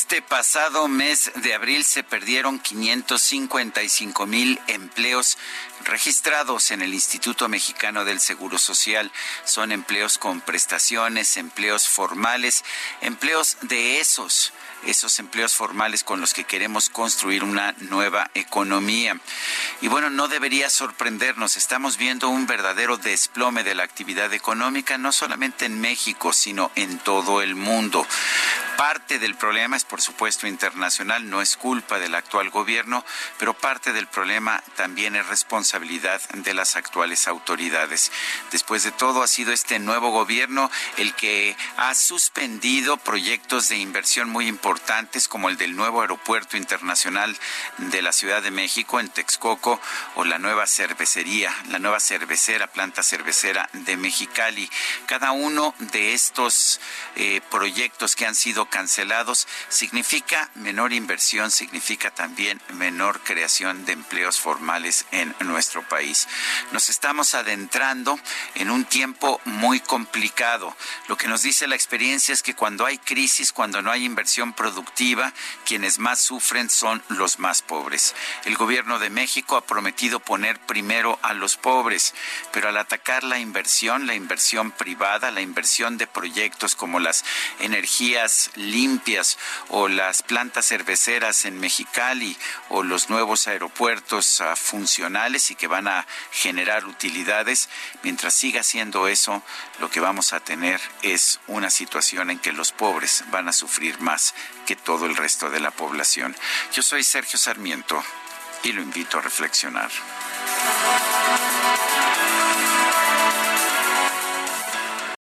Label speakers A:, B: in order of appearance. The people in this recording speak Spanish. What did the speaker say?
A: Este pasado mes de abril se perdieron 555 mil empleos registrados en el Instituto Mexicano del Seguro Social. Son empleos con prestaciones, empleos formales, empleos de esos esos empleos formales con los que queremos construir una nueva economía. Y bueno, no debería sorprendernos, estamos viendo un verdadero desplome de la actividad económica, no solamente en México, sino en todo el mundo. Parte del problema es, por supuesto, internacional, no es culpa del actual gobierno, pero parte del problema también es responsabilidad de las actuales autoridades. Después de todo, ha sido este nuevo gobierno el que ha suspendido proyectos de inversión muy importantes como el del nuevo aeropuerto internacional de la Ciudad de México en Texcoco o la nueva cervecería, la nueva cervecera, planta cervecera de Mexicali. Cada uno de estos eh, proyectos que han sido cancelados significa menor inversión, significa también menor creación de empleos formales en nuestro país. Nos estamos adentrando en un tiempo muy complicado. Lo que nos dice la experiencia es que cuando hay crisis, cuando no hay inversión productiva, quienes más sufren son los más pobres. El gobierno de México ha prometido poner primero a los pobres, pero al atacar la inversión, la inversión privada, la inversión de proyectos como las energías limpias o las plantas cerveceras en Mexicali o los nuevos aeropuertos uh, funcionales y que van a generar utilidades, mientras siga siendo eso, lo que vamos a tener es una situación en que los pobres van a sufrir más que todo el resto de la población. Yo soy Sergio Sarmiento y lo invito a reflexionar.